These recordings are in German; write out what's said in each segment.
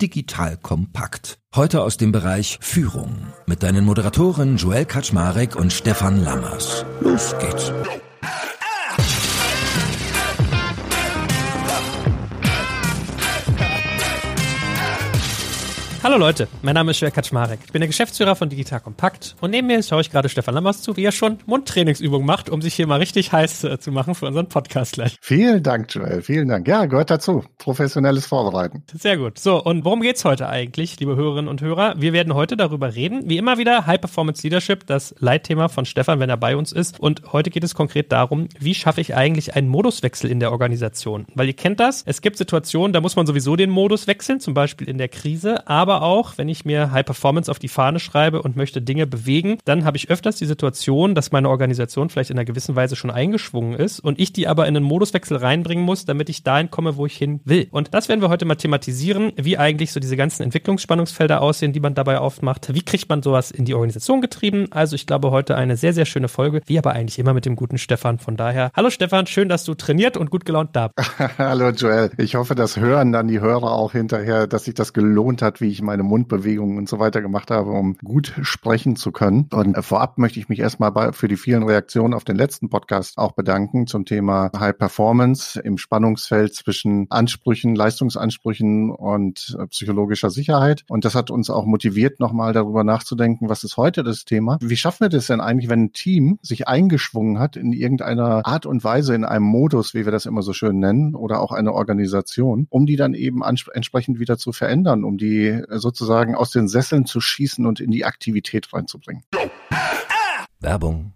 Digital kompakt. Heute aus dem Bereich Führung mit deinen Moderatoren Joel Kaczmarek und Stefan Lammers. Los geht's. Hallo Leute, mein Name ist Joel Kaczmarek. Ich bin der Geschäftsführer von Digital Kompakt und neben mir schaue ich gerade Stefan Lammers zu, wie er schon Mundtrainingsübungen macht, um sich hier mal richtig heiß äh, zu machen für unseren Podcast gleich. Vielen Dank, Joel. Vielen Dank. Ja, gehört dazu. Professionelles Vorbereiten. Sehr gut. So, und worum geht's heute eigentlich, liebe Hörerinnen und Hörer? Wir werden heute darüber reden, wie immer wieder High Performance Leadership, das Leitthema von Stefan, wenn er bei uns ist. Und heute geht es konkret darum, wie schaffe ich eigentlich einen Moduswechsel in der Organisation? Weil ihr kennt das, es gibt Situationen, da muss man sowieso den Modus wechseln, zum Beispiel in der Krise, aber auch, wenn ich mir High Performance auf die Fahne schreibe und möchte Dinge bewegen, dann habe ich öfters die Situation, dass meine Organisation vielleicht in einer gewissen Weise schon eingeschwungen ist und ich die aber in einen Moduswechsel reinbringen muss, damit ich dahin komme, wo ich hin will. Und das werden wir heute mal thematisieren, wie eigentlich so diese ganzen Entwicklungsspannungsfelder aussehen, die man dabei aufmacht. Wie kriegt man sowas in die Organisation getrieben? Also ich glaube heute eine sehr, sehr schöne Folge, wie aber eigentlich immer mit dem guten Stefan. Von daher, hallo Stefan, schön, dass du trainiert und gut gelaunt da bist. hallo Joel. Ich hoffe, das hören dann die Hörer auch hinterher, dass sich das gelohnt hat, wie ich meine Mundbewegungen und so weiter gemacht habe, um gut sprechen zu können. Und vorab möchte ich mich erstmal für die vielen Reaktionen auf den letzten Podcast auch bedanken zum Thema High Performance im Spannungsfeld zwischen Ansprüchen, Leistungsansprüchen und äh, psychologischer Sicherheit. Und das hat uns auch motiviert, nochmal darüber nachzudenken, was ist heute das Thema? Wie schaffen wir das denn eigentlich, wenn ein Team sich eingeschwungen hat in irgendeiner Art und Weise, in einem Modus, wie wir das immer so schön nennen, oder auch eine Organisation, um die dann eben entsprechend wieder zu verändern, um die äh, sozusagen aus den Sesseln zu schießen und in die Aktivität reinzubringen. Werbung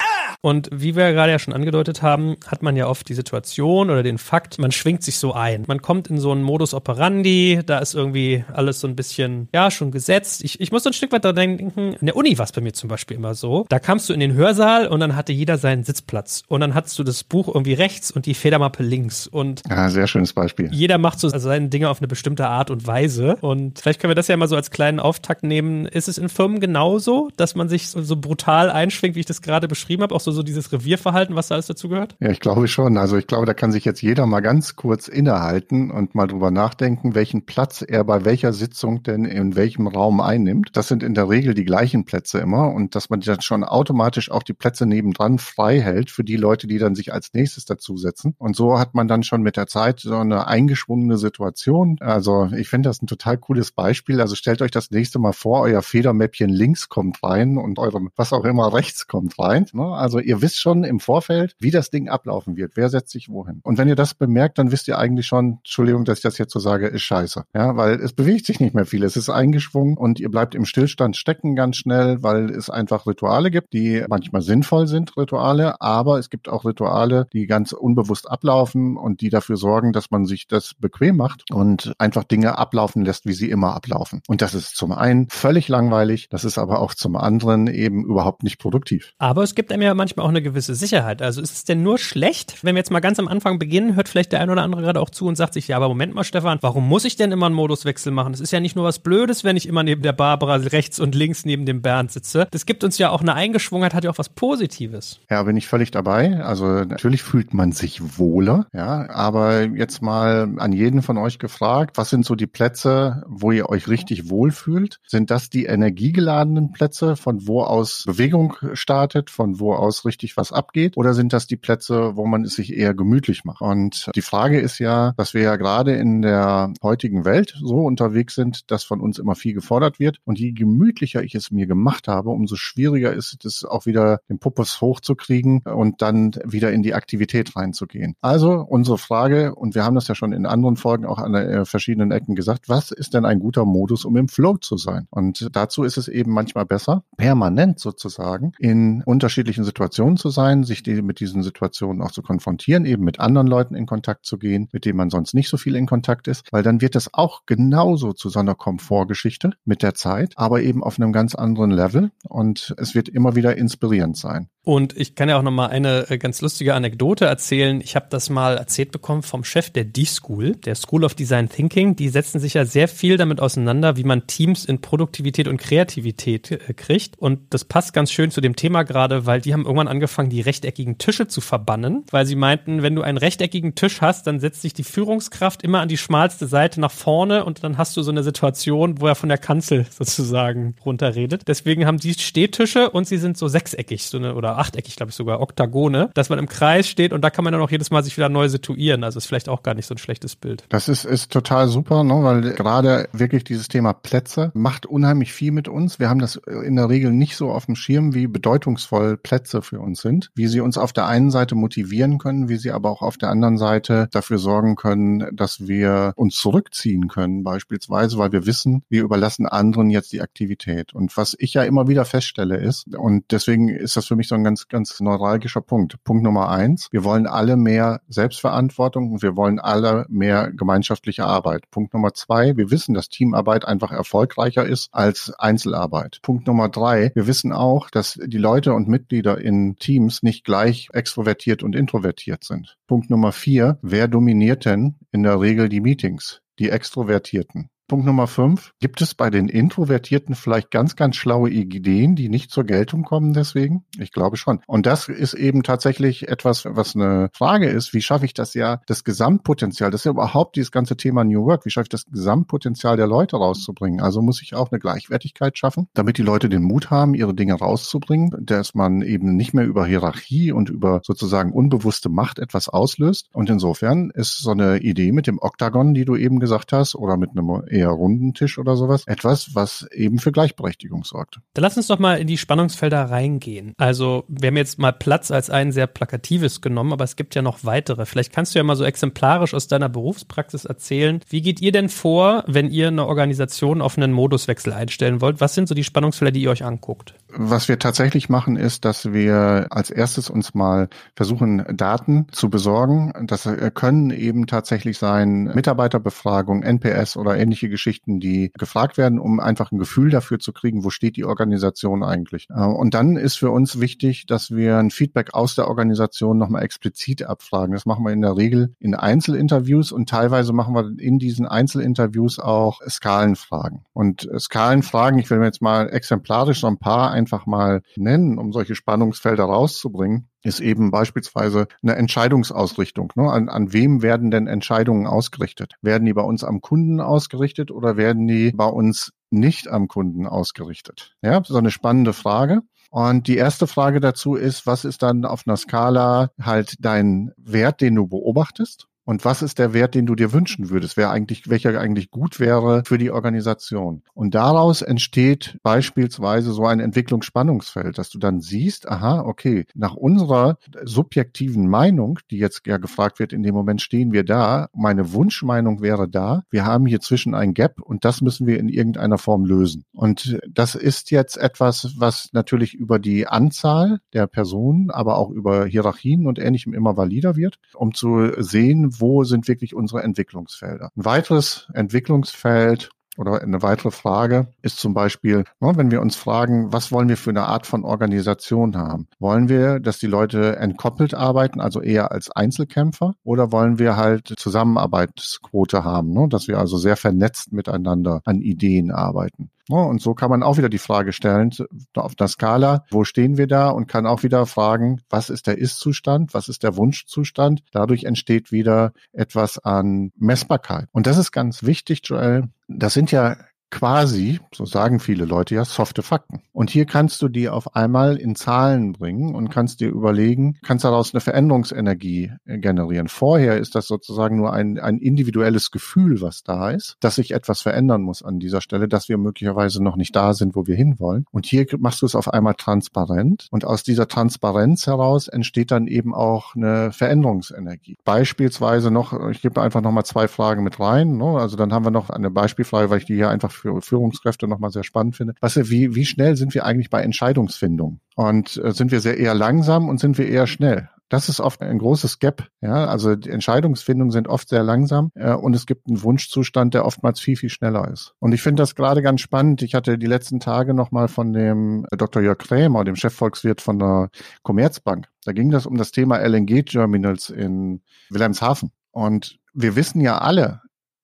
Und wie wir gerade ja schon angedeutet haben, hat man ja oft die Situation oder den Fakt, man schwingt sich so ein. Man kommt in so einen Modus operandi, da ist irgendwie alles so ein bisschen, ja, schon gesetzt. Ich, ich muss so ein Stück weit daran denken, in der Uni war es bei mir zum Beispiel immer so. Da kamst du in den Hörsaal und dann hatte jeder seinen Sitzplatz. Und dann hattest du das Buch irgendwie rechts und die Federmappe links. Und ja, sehr schönes Beispiel. Jeder macht so seine Dinge auf eine bestimmte Art und Weise. Und vielleicht können wir das ja mal so als kleinen Auftakt nehmen. Ist es in Firmen genauso, dass man sich so, so brutal einschwingt, wie ich das gerade beschrieben habe? Auch so so, dieses Revierverhalten, was da alles dazu gehört? Ja, ich glaube schon. Also ich glaube, da kann sich jetzt jeder mal ganz kurz innehalten und mal drüber nachdenken, welchen Platz er bei welcher Sitzung denn in welchem Raum einnimmt. Das sind in der Regel die gleichen Plätze immer und dass man dann schon automatisch auch die Plätze nebendran frei hält für die Leute, die dann sich als nächstes dazusetzen. Und so hat man dann schon mit der Zeit so eine eingeschwungene Situation. Also ich finde das ein total cooles Beispiel. Also stellt euch das nächste Mal vor, euer Federmäppchen links kommt rein und eurem was auch immer rechts kommt rein. Ne? Also ihr wisst schon im Vorfeld, wie das Ding ablaufen wird. Wer setzt sich wohin? Und wenn ihr das bemerkt, dann wisst ihr eigentlich schon, Entschuldigung, dass ich das jetzt so sage, ist scheiße. Ja, weil es bewegt sich nicht mehr viel. Es ist eingeschwungen und ihr bleibt im Stillstand stecken ganz schnell, weil es einfach Rituale gibt, die manchmal sinnvoll sind, Rituale, aber es gibt auch Rituale, die ganz unbewusst ablaufen und die dafür sorgen, dass man sich das bequem macht und einfach Dinge ablaufen lässt, wie sie immer ablaufen. Und das ist zum einen völlig langweilig, das ist aber auch zum anderen eben überhaupt nicht produktiv. Aber es gibt einem ja manchmal manchmal auch eine gewisse Sicherheit. Also ist es denn nur schlecht, wenn wir jetzt mal ganz am Anfang beginnen, hört vielleicht der ein oder andere gerade auch zu und sagt sich, ja, aber Moment mal, Stefan, warum muss ich denn immer einen Moduswechsel machen? Es ist ja nicht nur was Blödes, wenn ich immer neben der Barbara rechts und links neben dem Bernd sitze. Das gibt uns ja auch eine Eingeschwungenheit, hat ja auch was Positives. Ja, bin ich völlig dabei. Also natürlich fühlt man sich wohler, ja, aber jetzt mal an jeden von euch gefragt, was sind so die Plätze, wo ihr euch richtig wohlfühlt? Sind das die energiegeladenen Plätze, von wo aus Bewegung startet, von wo aus richtig was abgeht oder sind das die Plätze, wo man es sich eher gemütlich macht? Und die Frage ist ja, dass wir ja gerade in der heutigen Welt so unterwegs sind, dass von uns immer viel gefordert wird. Und je gemütlicher ich es mir gemacht habe, umso schwieriger ist es auch wieder den Puppes hochzukriegen und dann wieder in die Aktivität reinzugehen. Also unsere Frage, und wir haben das ja schon in anderen Folgen auch an äh, verschiedenen Ecken gesagt, was ist denn ein guter Modus, um im Flow zu sein? Und dazu ist es eben manchmal besser, permanent sozusagen in unterschiedlichen Situationen zu sein, sich die, mit diesen Situationen auch zu konfrontieren, eben mit anderen Leuten in Kontakt zu gehen, mit denen man sonst nicht so viel in Kontakt ist, weil dann wird das auch genauso zu so einer Komfortgeschichte mit der Zeit, aber eben auf einem ganz anderen Level und es wird immer wieder inspirierend sein. Und ich kann ja auch noch mal eine äh, ganz lustige Anekdote erzählen. Ich habe das mal erzählt bekommen vom Chef der D-School, der School of Design Thinking. Die setzen sich ja sehr viel damit auseinander, wie man Teams in Produktivität und Kreativität äh, kriegt. Und das passt ganz schön zu dem Thema gerade, weil die haben irgendwann angefangen, die rechteckigen Tische zu verbannen, weil sie meinten, wenn du einen rechteckigen Tisch hast, dann setzt sich die Führungskraft immer an die schmalste Seite nach vorne und dann hast du so eine Situation, wo er von der Kanzel sozusagen runterredet. Deswegen haben sie Stehtische und sie sind so sechseckig, so eine, oder oder achteckig, glaube ich sogar, Oktagone, dass man im Kreis steht und da kann man dann auch jedes Mal sich wieder neu situieren. Also ist vielleicht auch gar nicht so ein schlechtes Bild. Das ist, ist total super, ne? weil gerade wirklich dieses Thema Plätze macht unheimlich viel mit uns. Wir haben das in der Regel nicht so auf dem Schirm, wie bedeutungsvoll Plätze für uns sind, wie sie uns auf der einen Seite motivieren können, wie sie aber auch auf der anderen Seite dafür sorgen können, dass wir uns zurückziehen können, beispielsweise, weil wir wissen, wir überlassen anderen jetzt die Aktivität. Und was ich ja immer wieder feststelle ist, und deswegen ist das für mich so ein ein ganz, ganz neuralgischer Punkt. Punkt Nummer eins. Wir wollen alle mehr Selbstverantwortung und wir wollen alle mehr gemeinschaftliche Arbeit. Punkt Nummer zwei. Wir wissen, dass Teamarbeit einfach erfolgreicher ist als Einzelarbeit. Punkt Nummer drei. Wir wissen auch, dass die Leute und Mitglieder in Teams nicht gleich extrovertiert und introvertiert sind. Punkt Nummer vier. Wer dominiert denn in der Regel die Meetings? Die Extrovertierten. Punkt Nummer fünf. Gibt es bei den Introvertierten vielleicht ganz, ganz schlaue Ideen, die nicht zur Geltung kommen deswegen? Ich glaube schon. Und das ist eben tatsächlich etwas, was eine Frage ist. Wie schaffe ich das ja, das Gesamtpotenzial, das ist ja überhaupt dieses ganze Thema New Work. Wie schaffe ich das Gesamtpotenzial der Leute rauszubringen? Also muss ich auch eine Gleichwertigkeit schaffen, damit die Leute den Mut haben, ihre Dinge rauszubringen, dass man eben nicht mehr über Hierarchie und über sozusagen unbewusste Macht etwas auslöst. Und insofern ist so eine Idee mit dem Oktagon, die du eben gesagt hast, oder mit einem eher runden Tisch oder sowas. Etwas, was eben für Gleichberechtigung sorgt. Dann lass uns doch mal in die Spannungsfelder reingehen. Also wir haben jetzt mal Platz als ein sehr plakatives genommen, aber es gibt ja noch weitere. Vielleicht kannst du ja mal so exemplarisch aus deiner Berufspraxis erzählen. Wie geht ihr denn vor, wenn ihr eine Organisation auf einen Moduswechsel einstellen wollt? Was sind so die Spannungsfelder, die ihr euch anguckt? Was wir tatsächlich machen, ist, dass wir als erstes uns mal versuchen, Daten zu besorgen. Das können eben tatsächlich sein Mitarbeiterbefragung, NPS oder ähnliche Geschichten, die gefragt werden, um einfach ein Gefühl dafür zu kriegen, wo steht die Organisation eigentlich. Äh, und dann ist für uns wichtig, dass wir ein Feedback aus der Organisation nochmal explizit abfragen. Das machen wir in der Regel in Einzelinterviews und teilweise machen wir in diesen Einzelinterviews auch Skalenfragen. Und Skalenfragen, ich will mir jetzt mal exemplarisch so ein paar einfach mal nennen, um solche Spannungsfelder rauszubringen ist eben beispielsweise eine Entscheidungsausrichtung. Ne? An, an wem werden denn Entscheidungen ausgerichtet? Werden die bei uns am Kunden ausgerichtet oder werden die bei uns nicht am Kunden ausgerichtet? Ja, ist eine spannende Frage. Und die erste Frage dazu ist, was ist dann auf einer Skala halt dein Wert, den du beobachtest? Und was ist der Wert, den du dir wünschen würdest? Wer eigentlich, welcher eigentlich gut wäre für die Organisation? Und daraus entsteht beispielsweise so ein Entwicklungsspannungsfeld, dass du dann siehst, aha, okay, nach unserer subjektiven Meinung, die jetzt ja gefragt wird, in dem Moment stehen wir da, meine Wunschmeinung wäre da, wir haben hier zwischen ein Gap und das müssen wir in irgendeiner Form lösen. Und das ist jetzt etwas, was natürlich über die Anzahl der Personen, aber auch über Hierarchien und ähnlichem immer valider wird, um zu sehen, wo sind wirklich unsere Entwicklungsfelder. Ein weiteres Entwicklungsfeld oder eine weitere Frage ist zum Beispiel, ne, wenn wir uns fragen, was wollen wir für eine Art von Organisation haben? Wollen wir, dass die Leute entkoppelt arbeiten, also eher als Einzelkämpfer, oder wollen wir halt Zusammenarbeitsquote haben, ne, dass wir also sehr vernetzt miteinander an Ideen arbeiten? Und so kann man auch wieder die Frage stellen, auf der Skala, wo stehen wir da? Und kann auch wieder fragen, was ist der Ist-Zustand? Was ist der Wunschzustand? Dadurch entsteht wieder etwas an Messbarkeit. Und das ist ganz wichtig, Joel. Das sind ja quasi, so sagen viele Leute ja, softe Fakten. Und hier kannst du die auf einmal in Zahlen bringen und kannst dir überlegen, kannst daraus eine Veränderungsenergie äh, generieren. Vorher ist das sozusagen nur ein, ein individuelles Gefühl, was da ist, dass sich etwas verändern muss an dieser Stelle, dass wir möglicherweise noch nicht da sind, wo wir hinwollen. Und hier machst du es auf einmal transparent und aus dieser Transparenz heraus entsteht dann eben auch eine Veränderungsenergie. Beispielsweise noch, ich gebe einfach noch mal zwei Fragen mit rein. Ne? Also dann haben wir noch eine Beispielfrage, weil ich die hier einfach für Führungskräfte nochmal sehr spannend finde. Was, wie, wie schnell sind wir eigentlich bei Entscheidungsfindung? Und äh, sind wir sehr eher langsam und sind wir eher schnell? Das ist oft ein großes Gap. Ja, also die Entscheidungsfindungen sind oft sehr langsam äh, und es gibt einen Wunschzustand, der oftmals viel viel schneller ist. Und ich finde das gerade ganz spannend. Ich hatte die letzten Tage noch mal von dem Dr. Jörg Krämer, dem Chefvolkswirt von der Commerzbank. Da ging das um das Thema LNG Terminals in Wilhelmshaven. Und wir wissen ja alle,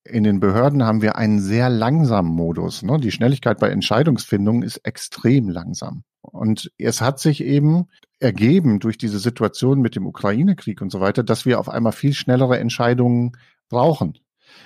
in den Behörden haben wir einen sehr langsamen Modus. Ne? Die Schnelligkeit bei Entscheidungsfindungen ist extrem langsam. Und es hat sich eben ergeben durch diese Situation mit dem Ukraine-Krieg und so weiter, dass wir auf einmal viel schnellere Entscheidungen brauchen.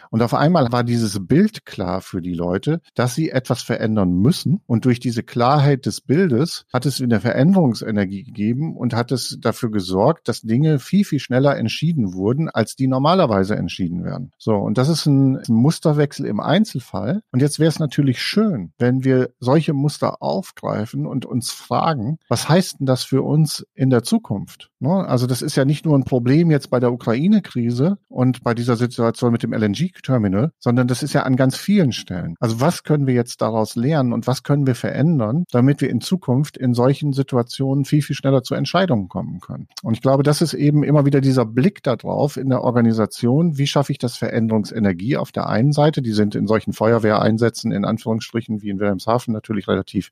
Und auf einmal war dieses Bild klar für die Leute, dass sie etwas verändern müssen. Und durch diese Klarheit des Bildes hat es eine Veränderungsenergie gegeben und hat es dafür gesorgt, dass Dinge viel, viel schneller entschieden wurden, als die normalerweise entschieden werden. So, und das ist ein, ein Musterwechsel im Einzelfall. Und jetzt wäre es natürlich schön, wenn wir solche Muster aufgreifen und uns fragen, was heißt denn das für uns in der Zukunft? Ne? Also das ist ja nicht nur ein Problem jetzt bei der Ukraine-Krise und bei dieser Situation mit dem LNG Terminal, sondern das ist ja an ganz vielen Stellen. Also was können wir jetzt daraus lernen und was können wir verändern, damit wir in Zukunft in solchen Situationen viel, viel schneller zu Entscheidungen kommen können? Und ich glaube, das ist eben immer wieder dieser Blick darauf in der Organisation. Wie schaffe ich das Veränderungsenergie auf der einen Seite? Die sind in solchen Feuerwehreinsätzen in Anführungsstrichen wie in Wilhelmshaven natürlich relativ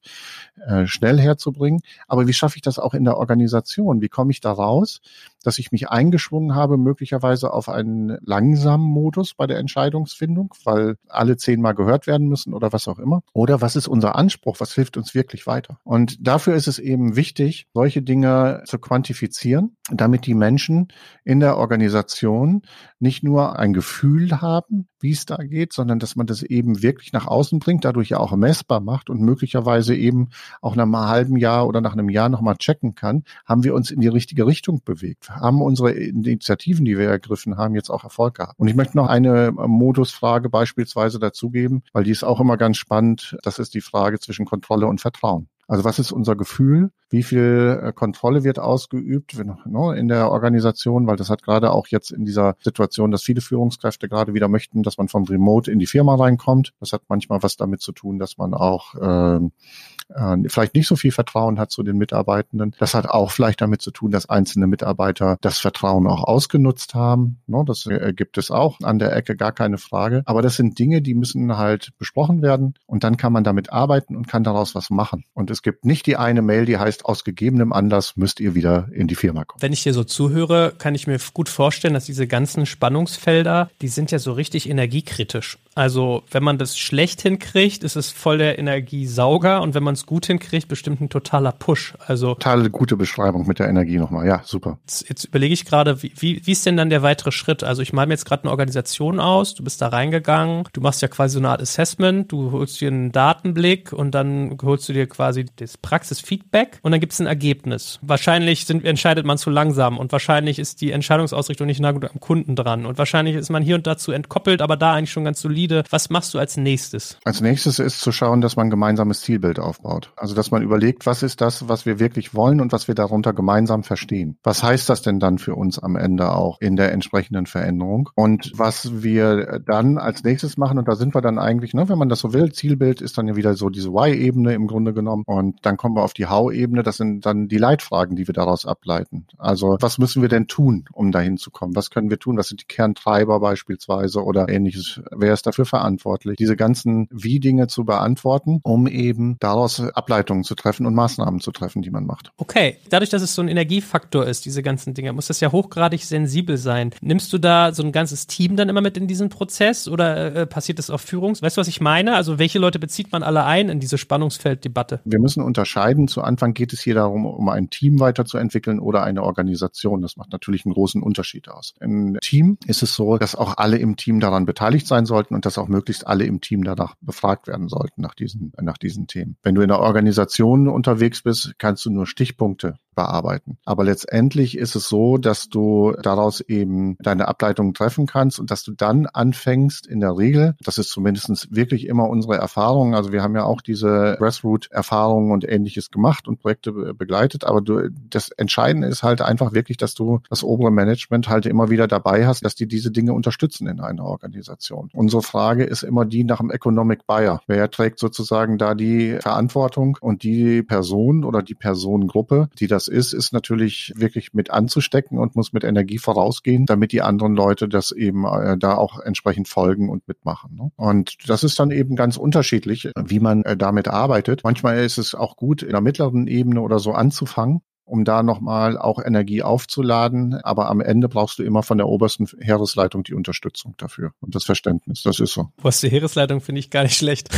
äh, schnell herzubringen. Aber wie schaffe ich das auch in der Organisation? Wie komme ich da raus, dass ich mich eingeschwungen habe, möglicherweise auf einen langsamen Modus bei der Entscheidungsfindung, weil alle zehnmal gehört werden müssen oder was auch immer? Oder was ist unser Anspruch? Was hilft uns wirklich weiter? Und dafür ist es eben wichtig, solche Dinge zu quantifizieren, damit die Menschen in der Organisation nicht nur ein Gefühl haben, wie es da geht, sondern dass man das eben wirklich nach außen bringt, dadurch ja auch messbar macht und möglicherweise eben auch nach einem halben Jahr oder nach einem Jahr nochmal checken kann, haben wir uns in die richtige Richtung bewegt, haben unsere Initiativen, die wir ergriffen haben, jetzt auch Erfolg gehabt. Und ich möchte noch eine Modusfrage beispielsweise dazugeben, weil die ist auch immer ganz spannend. Das ist die Frage zwischen Kontrolle und Vertrauen. Also was ist unser Gefühl? Wie viel äh, Kontrolle wird ausgeübt ne, in der Organisation? Weil das hat gerade auch jetzt in dieser Situation, dass viele Führungskräfte gerade wieder möchten, dass man vom Remote in die Firma reinkommt. Das hat manchmal was damit zu tun, dass man auch äh, äh, vielleicht nicht so viel Vertrauen hat zu den Mitarbeitenden. Das hat auch vielleicht damit zu tun, dass einzelne Mitarbeiter das Vertrauen auch ausgenutzt haben. Ne, das äh, gibt es auch an der Ecke, gar keine Frage. Aber das sind Dinge, die müssen halt besprochen werden und dann kann man damit arbeiten und kann daraus was machen. Und es gibt nicht die eine Mail, die heißt, aus gegebenem Anlass müsst ihr wieder in die Firma kommen. Wenn ich dir so zuhöre, kann ich mir gut vorstellen, dass diese ganzen Spannungsfelder, die sind ja so richtig energiekritisch. Also wenn man das schlecht hinkriegt, ist es voll der Energiesauger und wenn man es gut hinkriegt, bestimmt ein totaler Push. Also total gute Beschreibung mit der Energie nochmal. Ja, super. Jetzt, jetzt überlege ich gerade, wie, wie, wie ist denn dann der weitere Schritt? Also ich male mir jetzt gerade eine Organisation aus, du bist da reingegangen, du machst ja quasi so eine Art Assessment, du holst dir einen Datenblick und dann holst du dir quasi das Praxisfeedback und dann gibt es ein Ergebnis. Wahrscheinlich sind, entscheidet man zu langsam und wahrscheinlich ist die Entscheidungsausrichtung nicht nah genug am Kunden dran und wahrscheinlich ist man hier und dazu entkoppelt, aber da eigentlich schon ganz solide solide. Was machst du als nächstes? Als nächstes ist zu schauen, dass man ein gemeinsames Zielbild aufbaut. Also, dass man überlegt, was ist das, was wir wirklich wollen und was wir darunter gemeinsam verstehen. Was heißt das denn dann für uns am Ende auch in der entsprechenden Veränderung? Und was wir dann als nächstes machen, und da sind wir dann eigentlich, ne, wenn man das so will, Zielbild ist dann ja wieder so diese Y-Ebene im Grunde genommen. Und dann kommen wir auf die How-Ebene. Das sind dann die Leitfragen, die wir daraus ableiten. Also, was müssen wir denn tun, um dahin zu kommen? Was können wir tun? Was sind die Kerntreiber beispielsweise oder ähnliches? Wer ist dafür verantwortlich, diese ganzen Wie-Dinge zu beantworten, um eben daraus Ableitungen zu treffen und Maßnahmen zu treffen, die man macht. Okay, dadurch, dass es so ein Energiefaktor ist, diese ganzen Dinge, muss das ja hochgradig sensibel sein. Nimmst du da so ein ganzes Team dann immer mit in diesen Prozess oder äh, passiert das auf Führungs? Weißt du, was ich meine? Also welche Leute bezieht man alle ein in diese Spannungsfelddebatte? Wir müssen unterscheiden. Zu Anfang geht es hier darum, um ein Team weiterzuentwickeln oder eine Organisation. Das macht natürlich einen großen Unterschied aus. Im Team ist es so, dass auch alle im Team daran beteiligt sein sollten und dass auch möglichst alle im Team danach befragt werden sollten nach diesen, nach diesen Themen. Wenn du in der Organisation unterwegs bist, kannst du nur Stichpunkte bearbeiten. Aber letztendlich ist es so, dass du daraus eben deine Ableitungen treffen kannst und dass du dann anfängst, in der Regel, das ist zumindest wirklich immer unsere Erfahrung, also wir haben ja auch diese Grassroot-Erfahrungen und ähnliches gemacht und Projekte begleitet, aber du, das Entscheidende ist halt einfach wirklich, dass du das obere Management halt immer wieder dabei hast, dass die diese Dinge unterstützen in einer Organisation. Unsere Frage ist immer die nach dem Economic Buyer. Wer trägt sozusagen da die Verantwortung und die Person oder die Personengruppe, die das ist, ist natürlich wirklich mit anzustecken und muss mit Energie vorausgehen, damit die anderen Leute das eben äh, da auch entsprechend folgen und mitmachen. Ne? Und das ist dann eben ganz unterschiedlich, wie man äh, damit arbeitet. Manchmal ist es auch gut, in der mittleren Ebene oder so anzufangen um da nochmal auch Energie aufzuladen. Aber am Ende brauchst du immer von der obersten Heeresleitung die Unterstützung dafür und das Verständnis. Das ist so. Was die Heeresleitung finde ich gar nicht schlecht.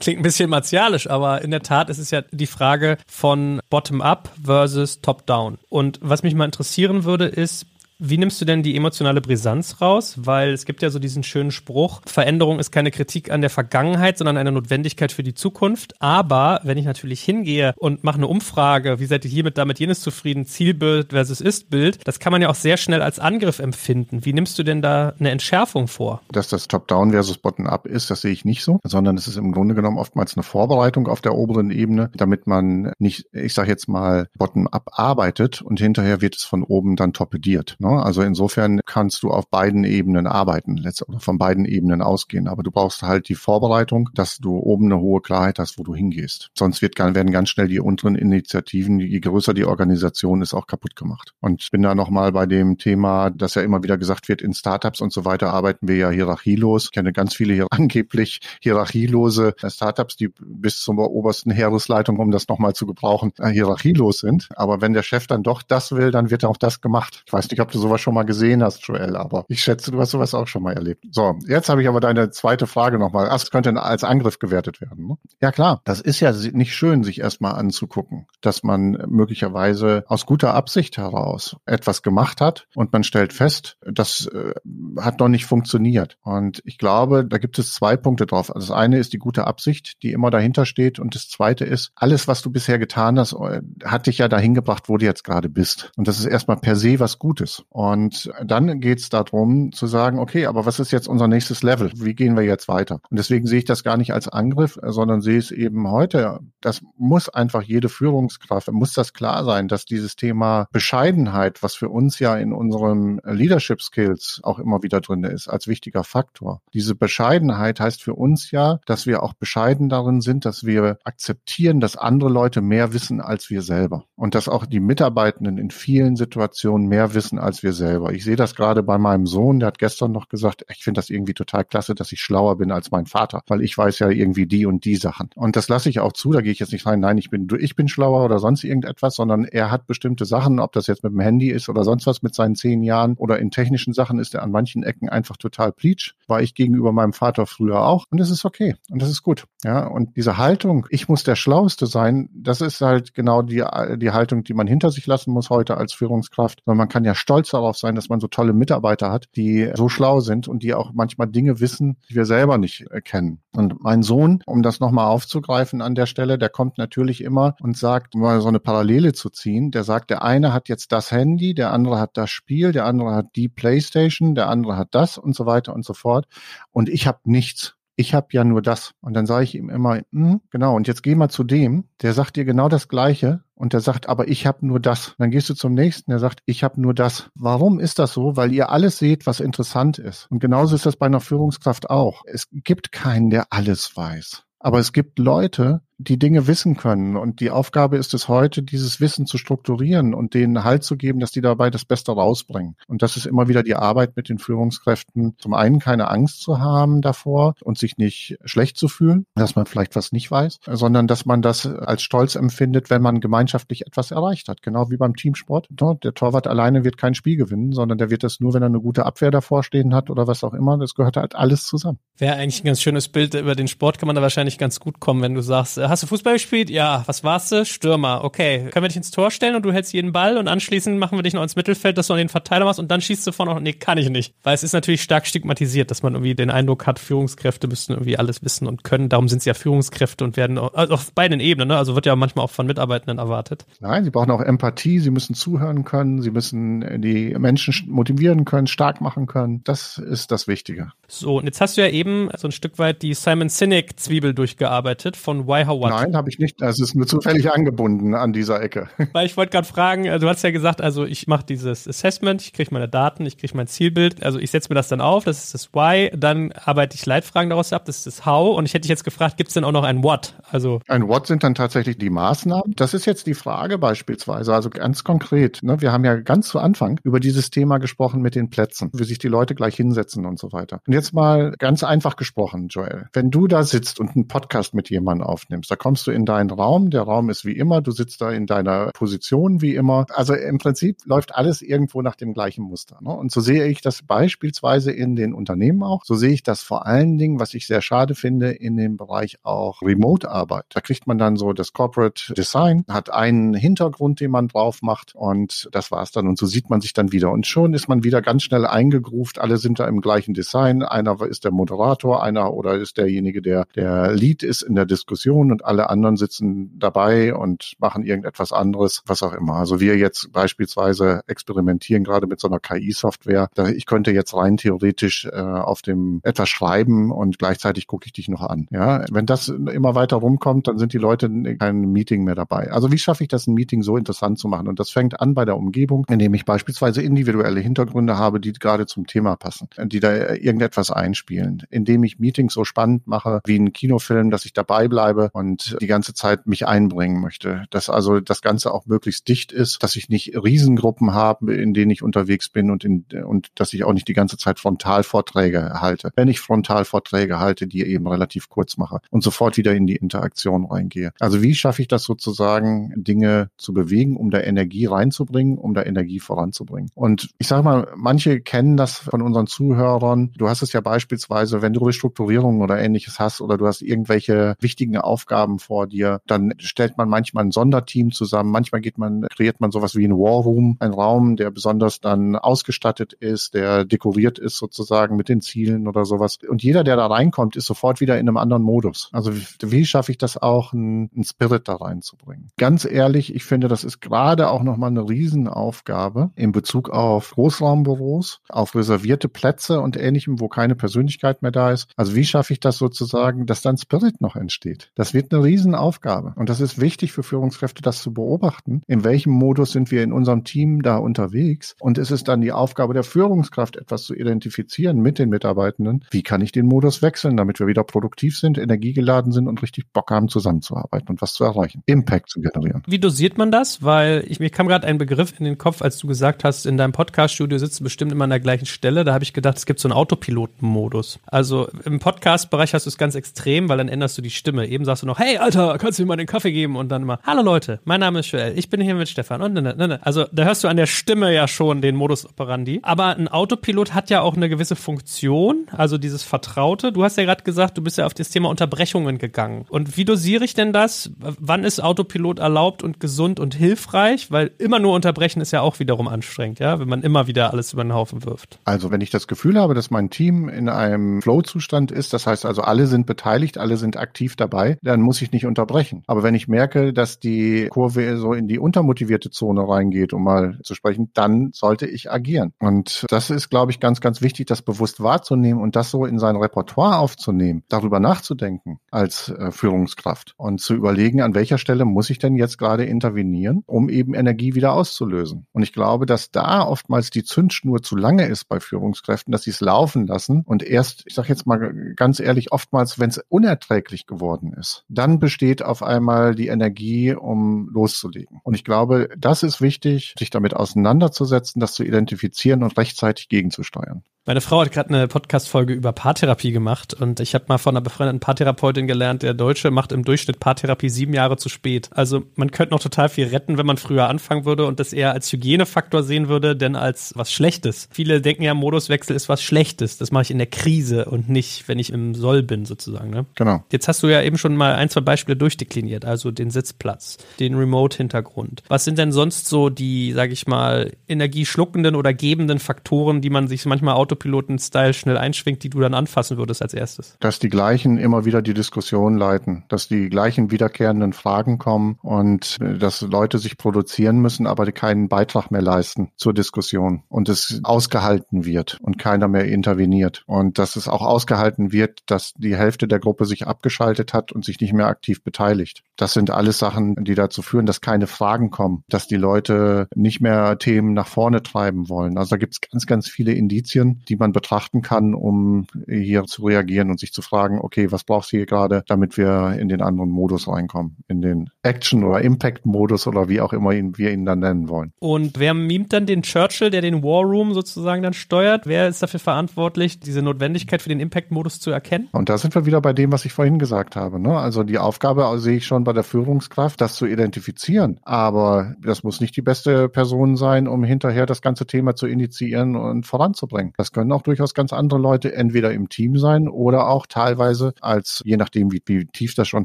Klingt ein bisschen martialisch, aber in der Tat ist es ja die Frage von Bottom-up versus Top-down. Und was mich mal interessieren würde, ist, wie nimmst du denn die emotionale Brisanz raus? Weil es gibt ja so diesen schönen Spruch, Veränderung ist keine Kritik an der Vergangenheit, sondern eine Notwendigkeit für die Zukunft. Aber wenn ich natürlich hingehe und mache eine Umfrage, wie seid ihr hiermit damit jenes zufrieden, Zielbild versus Ist-Bild, das kann man ja auch sehr schnell als Angriff empfinden. Wie nimmst du denn da eine Entschärfung vor? Dass das Top-Down versus Bottom-up ist, das sehe ich nicht so, sondern es ist im Grunde genommen oftmals eine Vorbereitung auf der oberen Ebene, damit man nicht, ich sage jetzt mal, Bottom-up arbeitet und hinterher wird es von oben dann torpediert. Ne? Ne? Also insofern kannst du auf beiden Ebenen arbeiten, oder von beiden Ebenen ausgehen. Aber du brauchst halt die Vorbereitung, dass du oben eine hohe Klarheit hast, wo du hingehst. Sonst wird, werden ganz schnell die unteren Initiativen, je größer die Organisation ist, auch kaputt gemacht. Und ich bin da nochmal bei dem Thema, dass ja immer wieder gesagt wird, in Startups und so weiter arbeiten wir ja hierarchielos. Ich kenne ganz viele hier angeblich hierarchielose Startups, die bis zur obersten Heeresleitung, um das nochmal zu gebrauchen, äh, hierarchielos sind. Aber wenn der Chef dann doch das will, dann wird auch das gemacht. Ich weiß nicht, ob du sowas schon mal gesehen hast, Joel, aber ich schätze, du hast sowas auch schon mal erlebt. So, jetzt habe ich aber deine zweite Frage nochmal. Das könnte als Angriff gewertet werden. Ne? Ja klar, das ist ja nicht schön, sich erstmal anzugucken, dass man möglicherweise aus guter Absicht heraus etwas gemacht hat und man stellt fest, das äh, hat noch nicht funktioniert. Und ich glaube, da gibt es zwei Punkte drauf. Also das eine ist die gute Absicht, die immer dahinter steht. Und das zweite ist, alles, was du bisher getan hast, äh, hat dich ja dahin gebracht, wo du jetzt gerade bist. Und das ist erstmal per se was Gutes. Und dann geht es darum zu sagen, okay, aber was ist jetzt unser nächstes Level? Wie gehen wir jetzt weiter? Und deswegen sehe ich das gar nicht als Angriff, sondern sehe es eben heute. Das muss einfach jede Führungskraft, muss das klar sein, dass dieses Thema Bescheidenheit, was für uns ja in unserem Leadership Skills auch immer wieder drin ist, als wichtiger Faktor. Diese Bescheidenheit heißt für uns ja, dass wir auch bescheiden darin sind, dass wir akzeptieren, dass andere Leute mehr wissen als wir selber. Und dass auch die Mitarbeitenden in vielen Situationen mehr wissen als wir wir selber. Ich sehe das gerade bei meinem Sohn, der hat gestern noch gesagt, ich finde das irgendwie total klasse, dass ich schlauer bin als mein Vater, weil ich weiß ja irgendwie die und die Sachen. Und das lasse ich auch zu, da gehe ich jetzt nicht rein, nein, ich bin, ich bin schlauer oder sonst irgendetwas, sondern er hat bestimmte Sachen, ob das jetzt mit dem Handy ist oder sonst was mit seinen zehn Jahren oder in technischen Sachen ist er an manchen Ecken einfach total pleatsch, war ich gegenüber meinem Vater früher auch und das ist okay und das ist gut. Ja, und diese Haltung, ich muss der Schlauste sein, das ist halt genau die, die Haltung, die man hinter sich lassen muss heute als Führungskraft, weil man kann ja stolz darauf sein, dass man so tolle Mitarbeiter hat, die so schlau sind und die auch manchmal Dinge wissen, die wir selber nicht kennen. Und mein Sohn, um das nochmal aufzugreifen an der Stelle, der kommt natürlich immer und sagt, mal so eine Parallele zu ziehen, der sagt, der eine hat jetzt das Handy, der andere hat das Spiel, der andere hat die Playstation, der andere hat das und so weiter und so fort. Und ich habe nichts ich habe ja nur das. Und dann sage ich ihm immer, hm, genau, und jetzt geh mal zu dem, der sagt dir genau das Gleiche und der sagt, aber ich habe nur das. Dann gehst du zum nächsten, der sagt, ich habe nur das. Warum ist das so? Weil ihr alles seht, was interessant ist. Und genauso ist das bei einer Führungskraft auch. Es gibt keinen, der alles weiß. Aber es gibt Leute, die Dinge wissen können. Und die Aufgabe ist es heute, dieses Wissen zu strukturieren und denen Halt zu geben, dass die dabei das Beste rausbringen. Und das ist immer wieder die Arbeit mit den Führungskräften. Zum einen keine Angst zu haben davor und sich nicht schlecht zu fühlen, dass man vielleicht was nicht weiß, sondern dass man das als Stolz empfindet, wenn man gemeinschaftlich etwas erreicht hat. Genau wie beim Teamsport. Der Torwart alleine wird kein Spiel gewinnen, sondern der wird das nur, wenn er eine gute Abwehr davor stehen hat oder was auch immer. Das gehört halt alles zusammen. Wäre eigentlich ein ganz schönes Bild. Über den Sport kann man da wahrscheinlich ganz gut kommen, wenn du sagst, hast du Fußball gespielt? Ja. Was warst du? Stürmer. Okay. Können wir dich ins Tor stellen und du hältst jeden Ball und anschließend machen wir dich noch ins Mittelfeld, dass du an den Verteiler machst und dann schießt du vorne noch. Nee, kann ich nicht. Weil es ist natürlich stark stigmatisiert, dass man irgendwie den Eindruck hat, Führungskräfte müssten irgendwie alles wissen und können. Darum sind sie ja Führungskräfte und werden auch, also auf beiden Ebenen, ne? Also wird ja manchmal auch von Mitarbeitenden erwartet. Nein, sie brauchen auch Empathie, sie müssen zuhören können, sie müssen die Menschen motivieren können, stark machen können. Das ist das Wichtige. So, und jetzt hast du ja eben so ein Stück weit die Simon Sinek Zwiebel durchgearbeitet von Why How What. Nein, habe ich nicht. Das ist nur zufällig angebunden an dieser Ecke. Weil ich wollte gerade fragen, äh, du hast ja gesagt, also ich mache dieses Assessment, ich kriege meine Daten, ich kriege mein Zielbild, also ich setze mir das dann auf, das ist das Why, dann arbeite ich Leitfragen daraus ab, das ist das How und ich hätte dich jetzt gefragt, gibt es denn auch noch ein What? Also ein What sind dann tatsächlich die Maßnahmen. Das ist jetzt die Frage beispielsweise, also ganz konkret. Ne, wir haben ja ganz zu Anfang über dieses Thema gesprochen mit den Plätzen, wie sich die Leute gleich hinsetzen und so weiter. Und jetzt mal ganz einfach gesprochen, Joel. Wenn du da sitzt und einen Podcast mit jemandem aufnimmst, da kommst du in deinen Raum, der Raum ist wie immer, du sitzt da in deiner Position wie immer. Also im Prinzip läuft alles irgendwo nach dem gleichen Muster. Ne? Und so sehe ich das beispielsweise in den Unternehmen auch. So sehe ich das vor allen Dingen, was ich sehr schade finde, in dem Bereich auch Remote-Arbeit. Da kriegt man dann so das Corporate Design, hat einen Hintergrund, den man drauf macht und das war's dann. Und so sieht man sich dann wieder. Und schon ist man wieder ganz schnell eingegruft. Alle sind da im gleichen Design. Einer ist der Moderator, einer oder ist derjenige, der der Lead ist in der Diskussion und alle anderen sitzen dabei und machen irgendetwas anderes, was auch immer. Also wir jetzt beispielsweise experimentieren gerade mit so einer KI-Software. Ich könnte jetzt rein theoretisch äh, auf dem etwas schreiben und gleichzeitig gucke ich dich noch an. Ja, wenn das immer weiter rumkommt, dann sind die Leute in Meeting mehr dabei. Also wie schaffe ich das, ein Meeting so interessant zu machen? Und das fängt an bei der Umgebung, indem ich beispielsweise individuelle Hintergründe habe, die gerade zum Thema passen, die da irgendetwas einspielen, indem ich Meetings so spannend mache wie ein Kinofilm, dass ich dabei bleibe und die ganze Zeit mich einbringen möchte. Dass also das Ganze auch möglichst dicht ist, dass ich nicht Riesengruppen habe, in denen ich unterwegs bin und, in, und dass ich auch nicht die ganze Zeit Frontalvorträge halte. Wenn ich Frontalvorträge halte, die eben relativ kurz mache und sofort wieder in die Interaktion reingehe. Also wie schaffe ich das sozusagen, Dinge zu bewegen, um da Energie reinzubringen, um da Energie voranzubringen? Und ich sage mal, manche kennen das von unseren Zuhörern. Du hast es ja beispielsweise, wenn du Restrukturierungen oder ähnliches hast oder du hast irgendwelche wichtigen Aufgaben vor dir, dann stellt man manchmal ein Sonderteam zusammen. Manchmal geht man, kreiert man sowas wie ein War Room, ein Raum, der besonders dann ausgestattet ist, der dekoriert ist sozusagen mit den Zielen oder sowas. Und jeder, der da reinkommt, ist sofort wieder in einem anderen Modus. Also wie schaffe ich das auch, einen Spirit da reinzubringen? Ganz ehrlich, ich finde, das ist gerade auch nochmal eine Riesenaufgabe in Bezug auf Großraumbüros, auf reservierte Plätze und ähnlichem, wo keine Persönlichkeit mehr da ist. Also wie schaffe ich das sozusagen, dass dann Spirit noch entsteht? Das wird eine Riesenaufgabe. Und das ist wichtig für Führungskräfte, das zu beobachten. In welchem Modus sind wir in unserem Team da unterwegs? Und ist es dann die Aufgabe der Führungskraft, etwas zu identifizieren mit den Mitarbeitenden? Wie kann ich den Modus wechseln, damit wir wieder produktiv sind, energiegeladen sind und richtig Bock haben, zusammenzuarbeiten und was zu erreichen? Impact zu generieren. Wie dosiert man das? Weil ich, mir kam gerade ein Begriff in den Kopf, als du gesagt hast, in deinem Podcast-Studio sitzt du bestimmt immer an der gleichen Stelle. Da habe ich gedacht, es gibt so einen Autopiloten-Modus. Also im Podcast-Bereich hast du es ganz extrem, weil dann änderst du die Stimme. Eben sagst du noch, hey Alter, kannst du mir mal den Kaffee geben? Und dann immer, hallo Leute, mein Name ist Joel, ich bin hier mit Stefan. Und ne, ne, ne. Also da hörst du an der Stimme ja schon den Modus operandi. Aber ein Autopilot hat ja auch eine gewisse Funktion, also dieses Vertraute. Du hast ja gerade gesagt, du bist ja auf das Thema Unterbrechungen gegangen. Und wie dosiere ich denn das? Wann ist Autopilot erlaubt und gesund und hilfreich? Weil immer nur unterbrechen ist ja auch wiederum anstrengend, ja, wenn man immer wieder alles über den Haufen wirft. Also wenn ich das Gefühl habe, dass mein Team in einem Flow-Zustand ist, das heißt also alle sind beteiligt, alle sind aktiv dabei, dann muss ich nicht unterbrechen. Aber wenn ich merke, dass die Kurve so in die untermotivierte Zone reingeht, um mal zu sprechen, dann sollte ich agieren. Und das ist, glaube ich, ganz, ganz wichtig, das bewusst wahrzunehmen und das so in sein Repertoire aufzunehmen, darüber nachzudenken als äh, Führungskraft und zu überlegen, an welcher Stelle muss ich denn jetzt gerade intervenieren, um eben Energie wieder auszulösen. Und ich glaube, dass da oftmals die Zündschnur zu lange ist bei Führungskräften, dass sie es laufen lassen und erst, ich sage jetzt mal ganz ehrlich, oftmals, wenn es unerträglich geworden ist, dann besteht auf einmal die Energie, um loszulegen. Und ich glaube, das ist wichtig, sich damit auseinanderzusetzen, das zu identifizieren und rechtzeitig gegenzusteuern. Meine Frau hat gerade eine Podcast-Folge über Paartherapie gemacht und ich habe mal von einer befreundeten Paartherapeutin gelernt, der Deutsche macht im Durchschnitt Paartherapie sieben Jahre zu spät. Also man könnte noch total viel retten, wenn man früher anfangen würde und das eher als Hygienefaktor sehen würde, denn als was Schlechtes. Viele denken ja, Moduswechsel ist was Schlechtes. Das mache ich in der Krise und nicht, wenn ich im Soll bin, sozusagen. Ne? Genau. Jetzt hast du ja eben schon mal ein, zwei Beispiele durchdekliniert, also den Sitzplatz, den Remote-Hintergrund. Was sind denn sonst so die, sage ich mal, energieschluckenden oder gebenden Faktoren, die man sich manchmal Autopiloten-Style schnell einschwingt, die du dann anfassen würdest als erstes? Dass die gleichen immer wieder die Diskussion leiten, dass die gleichen wiederkehrenden Fragen kommen und äh, dass Leute sich produzieren müssen, aber keinen Beitrag mehr leisten zur Diskussion und es ausgehalten wird und keiner mehr interveniert und dass es auch ausgehalten wird, dass die Hälfte der Gruppe sich abgeschaltet hat und sich nicht mehr aktiv beteiligt. Das sind alles Sachen, die dazu führen, dass keine Fragen kommen, dass die Leute nicht mehr Themen nach vorne treiben wollen. Also da gibt es ganz, ganz viele Indizien, die man betrachten kann, um hier zu reagieren und sich zu fragen, okay, was brauchst du hier gerade, damit wir in den anderen Modus reinkommen, in den Action- oder Impact-Modus oder wie auch immer ihn, wir ihn dann nennen wollen. Und wer mimt dann den Churchill, der den War Room sozusagen dann steuert? Wer ist dafür verantwortlich, diese Notwendigkeit für den Impact-Modus zu erkennen? Und da sind wir wieder bei dem, was ich vorhin gesagt habe. Ne? Also die Aufgabe sehe ich schon bei der Führungskraft, das zu identifizieren. Aber das muss nicht die beste Person sein, um hinterher das ganze Thema zu initiieren und voranzubringen. Das können auch durchaus ganz andere Leute entweder im Team sein oder auch teilweise als, je nachdem, wie, wie tief das schon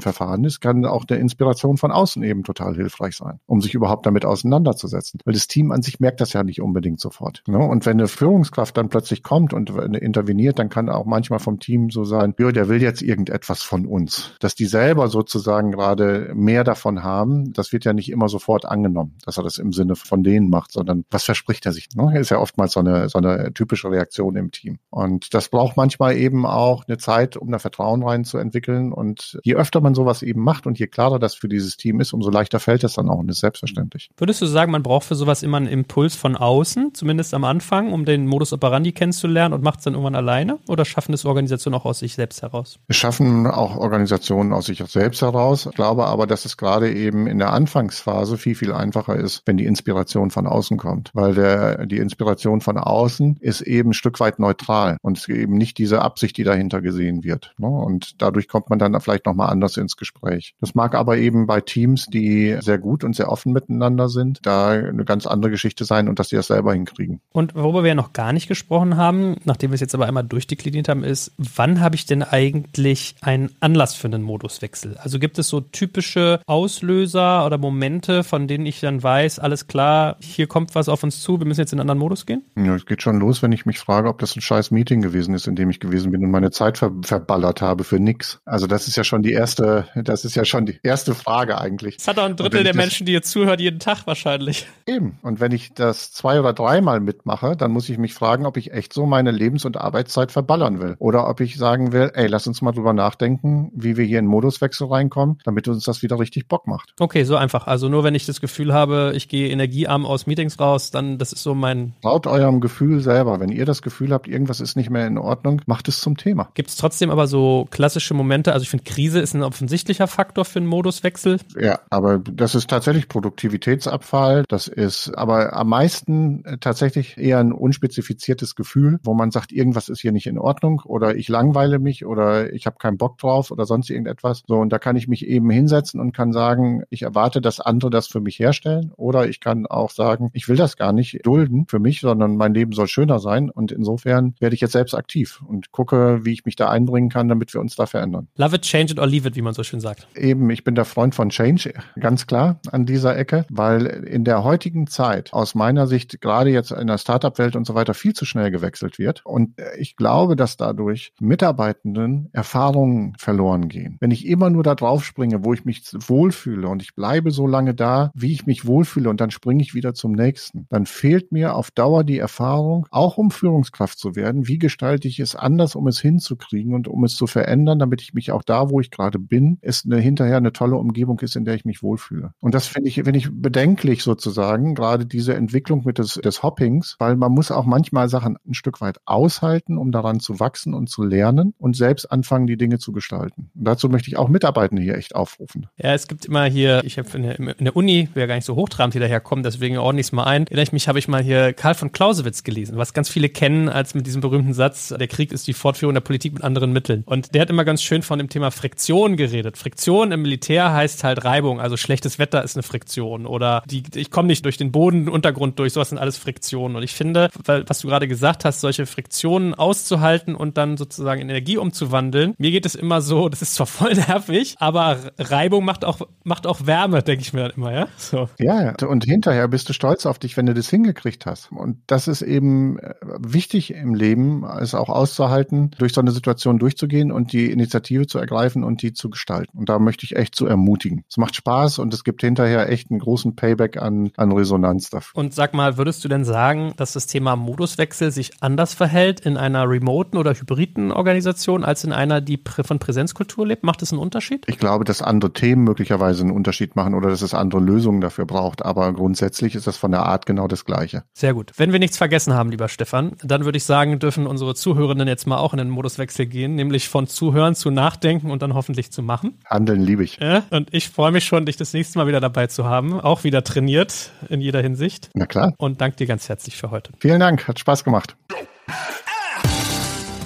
verfahren ist, kann auch der Inspiration von außen eben total hilfreich sein, um sich überhaupt damit auseinanderzusetzen. Weil das Team an sich merkt das ja nicht unbedingt sofort. Ne? Und wenn eine Führungskraft dann plötzlich kommt und interveniert, dann kann auch manchmal vom Team so sein, ja, der will jetzt irgendetwas von uns. Dass die selber sozusagen gerade mehr davon haben, das wird ja nicht immer sofort angenommen, dass er das im Sinne von denen macht, sondern was verspricht er sich? Ne? Ist ja oftmals so eine, so eine typische Reaktion im Team. Und das braucht manchmal eben auch eine Zeit, um da Vertrauen reinzuentwickeln. Und je öfter man sowas eben macht und je klarer das für dieses Team ist, umso leichter fällt es dann auch und ist selbstverständlich. Würdest du sagen, man braucht für sowas immer einen Impuls von außen, zumindest am Anfang, um den Modus operandi kennenzulernen und macht es dann irgendwann alleine? Oder schaffen es Organisationen auch aus sich selbst heraus? Wir schaffen auch Organisationen aus sich selbst heraus. Ich glaube aber, dass es gerade eben in der Anfangsphase viel, viel einfacher ist, wenn die Inspiration von außen kommt. Weil der, die Inspiration von außen ist eben Stück weit neutral und es ist eben nicht diese Absicht, die dahinter gesehen wird. Ne? Und dadurch kommt man dann vielleicht nochmal anders ins Gespräch. Das mag aber eben bei Teams, die sehr gut und sehr offen miteinander sind, da eine ganz andere Geschichte sein und dass sie das selber hinkriegen. Und worüber wir ja noch gar nicht gesprochen haben, nachdem wir es jetzt aber einmal durchdekliniert haben, ist, wann habe ich denn eigentlich einen Anlass für einen Moduswechsel? Also gibt es so typische Auslöser oder Momente, von denen ich dann weiß, alles klar, hier kommt was auf uns zu, wir müssen jetzt in einen anderen Modus gehen? Ja, es geht schon los, wenn ich mich frage, ob das ein scheiß Meeting gewesen ist, in dem ich gewesen bin und meine Zeit ver verballert habe für nix. Also das ist ja schon die erste, das ist ja schon die erste Frage eigentlich. Das hat auch ein Drittel der Menschen, die jetzt zuhört, jeden Tag wahrscheinlich. Eben. Und wenn ich das zwei oder dreimal mitmache, dann muss ich mich fragen, ob ich echt so meine Lebens- und Arbeitszeit verballern will. Oder ob ich sagen will, ey, lass uns mal drüber nachdenken, wie wir hier in Moduswechsel reinkommen, damit uns das wieder richtig Bock macht. Okay, so einfach. Also nur wenn ich das Gefühl habe, ich gehe energiearm aus Meetings raus, dann das ist so mein. Traut eurem Gefühl selber. Wenn ihr das Gefühl habt, irgendwas ist nicht mehr in Ordnung, macht es zum Thema. Gibt es trotzdem aber so klassische Momente? Also ich finde, Krise ist ein offensichtlicher Faktor für einen Moduswechsel. Ja, aber das ist tatsächlich Produktivitätsabfall. Das ist aber am meisten tatsächlich eher ein unspezifiziertes Gefühl, wo man sagt, irgendwas ist hier nicht in Ordnung oder ich langweile mich oder ich habe keinen Bock drauf oder sonst irgendetwas. So, und da kann ich mich eben hinsetzen und kann sagen, ich erwarte, dass andere das für mich herstellen oder ich kann auch sagen, ich will das gar nicht dulden für mich, sondern mein Leben soll schöner sein und insofern werde ich jetzt selbst aktiv und gucke, wie ich mich da einbringen kann, damit wir uns da verändern. Love it, change it or leave it, wie man so schön sagt. Eben, ich bin der Freund von Change, ganz klar an dieser Ecke, weil in der heutigen Zeit aus meiner Sicht gerade jetzt in der Startup-Welt und so weiter viel zu schnell gewechselt wird und ich glaube, dass dadurch Mitarbeitenden Erfahrungen verloren gehen. Wenn ich immer nur da drauf springe, wo ich mich wohlfühle und ich bleibe so lange da, wie ich mich wohlfühle und dann springe ich wieder zum nächsten, dann fehlt mir auf Dauer die Erfahrung, auch um Führungskraft zu werden, wie gestalte ich es anders, um es hinzukriegen und um es zu verändern, damit ich mich auch da, wo ich gerade bin, es eine, hinterher eine tolle Umgebung ist, in der ich mich wohlfühle. Und das finde ich, finde ich bedenklich sozusagen, gerade diese Entwicklung mit des, des Hoppings, weil man muss auch manchmal Sachen ein Stück weit aushalten, um daran zu wachsen und zu lernen und selbst anfangen, die Dinge zu gestalten. Und dazu möchte ich auch Mitarbeitende hier echt aufrufen. Ja, es gibt immer hier, ich habe in, in der Uni, ja gar nicht so hochtrabend hier daherkommen, deswegen ordne ich es mal ein. Erinnere ich mich, habe ich mal hier Karl von Clausewitz gelesen, was ganz viele kennen kennen als mit diesem berühmten Satz, der Krieg ist die Fortführung der Politik mit anderen Mitteln. Und der hat immer ganz schön von dem Thema Friktion geredet. Friktion im Militär heißt halt Reibung, also schlechtes Wetter ist eine Friktion oder die, ich komme nicht durch den Bodenuntergrund durch, sowas sind alles Friktionen. Und ich finde, weil, was du gerade gesagt hast, solche Friktionen auszuhalten und dann sozusagen in Energie umzuwandeln, mir geht es immer so, das ist zwar voll nervig, aber Reibung macht auch, macht auch Wärme, denke ich mir dann immer, ja? So. Ja, und hinterher bist du stolz auf dich, wenn du das hingekriegt hast. Und das ist eben äh, wichtig im Leben, es auch auszuhalten, durch so eine Situation durchzugehen und die Initiative zu ergreifen und die zu gestalten. Und da möchte ich echt zu ermutigen. Es macht Spaß und es gibt hinterher echt einen großen Payback an, an Resonanz dafür. Und sag mal, würdest du denn sagen, dass das Thema Moduswechsel sich anders verhält in einer remoten oder hybriden Organisation als in einer, die von Präsenzkultur lebt? Macht es einen Unterschied? Ich glaube, dass andere Themen möglicherweise einen Unterschied machen oder dass es andere Lösungen dafür braucht. Aber grundsätzlich ist das von der Art genau das Gleiche. Sehr gut. Wenn wir nichts vergessen haben, lieber Stefan, dann würde ich sagen, dürfen unsere Zuhörenden jetzt mal auch in den Moduswechsel gehen, nämlich von Zuhören zu Nachdenken und dann hoffentlich zu machen. Handeln liebe ich. Ja, und ich freue mich schon, dich das nächste Mal wieder dabei zu haben. Auch wieder trainiert in jeder Hinsicht. Na klar. Und danke dir ganz herzlich für heute. Vielen Dank. Hat Spaß gemacht.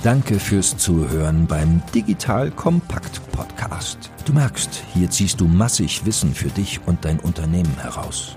Danke fürs Zuhören beim Digital Kompakt Podcast. Du merkst, hier ziehst du massig Wissen für dich und dein Unternehmen heraus.